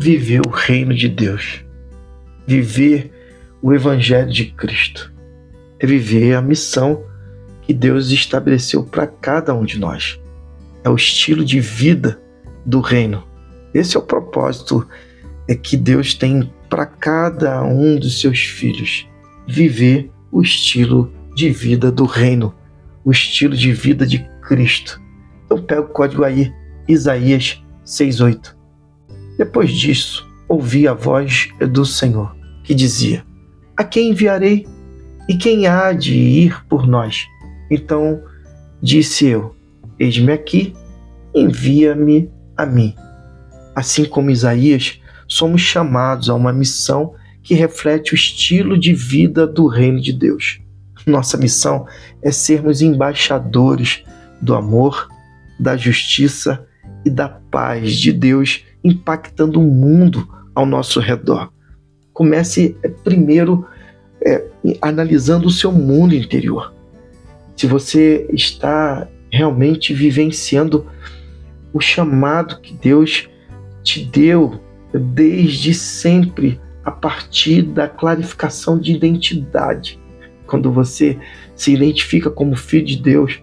viver o reino de Deus, viver o Evangelho de Cristo, é viver a missão que Deus estabeleceu para cada um de nós. É o estilo de vida do reino. Esse é o propósito é que Deus tem para cada um dos seus filhos viver o estilo de vida do reino, o estilo de vida de Cristo. Então pega o código aí, Isaías 6:8. Depois disso, ouvi a voz do Senhor, que dizia: A quem enviarei? E quem há de ir por nós? Então disse eu: Eis-me aqui, envia-me a mim. Assim como Isaías, somos chamados a uma missão que reflete o estilo de vida do reino de Deus. Nossa missão é sermos embaixadores do amor, da justiça e da paz de Deus, impactando o mundo ao nosso redor. Comece é, primeiro é, analisando o seu mundo interior. Se você está realmente vivenciando o chamado que Deus te deu desde sempre a partir da clarificação de identidade. Quando você se identifica como filho de Deus,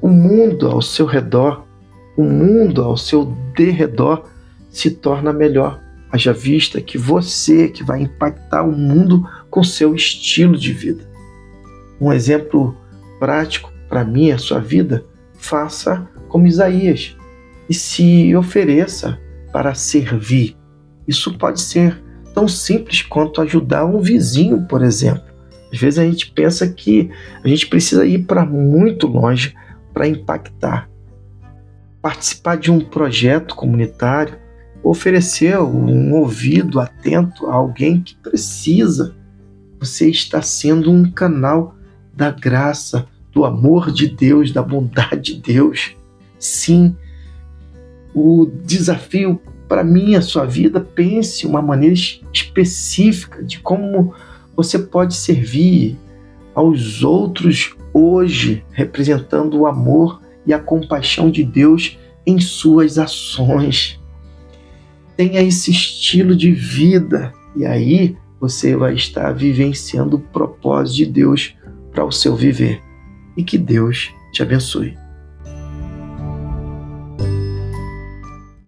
o mundo ao seu redor, o mundo ao seu derredor se torna melhor. Haja vista que você que vai impactar o mundo com seu estilo de vida. Um exemplo prático para mim, a sua vida, faça como Isaías e se ofereça para servir. Isso pode ser tão simples quanto ajudar um vizinho, por exemplo. Às vezes a gente pensa que a gente precisa ir para muito longe para impactar. Participar de um projeto comunitário, oferecer um ouvido atento a alguém que precisa. Você está sendo um canal da graça, do amor de Deus, da bondade de Deus. Sim, o desafio para mim, a sua vida, pense uma maneira específica de como você pode servir aos outros hoje, representando o amor e a compaixão de Deus em suas ações. Tenha esse estilo de vida e aí você vai estar vivenciando o propósito de Deus para o seu viver. E que Deus te abençoe.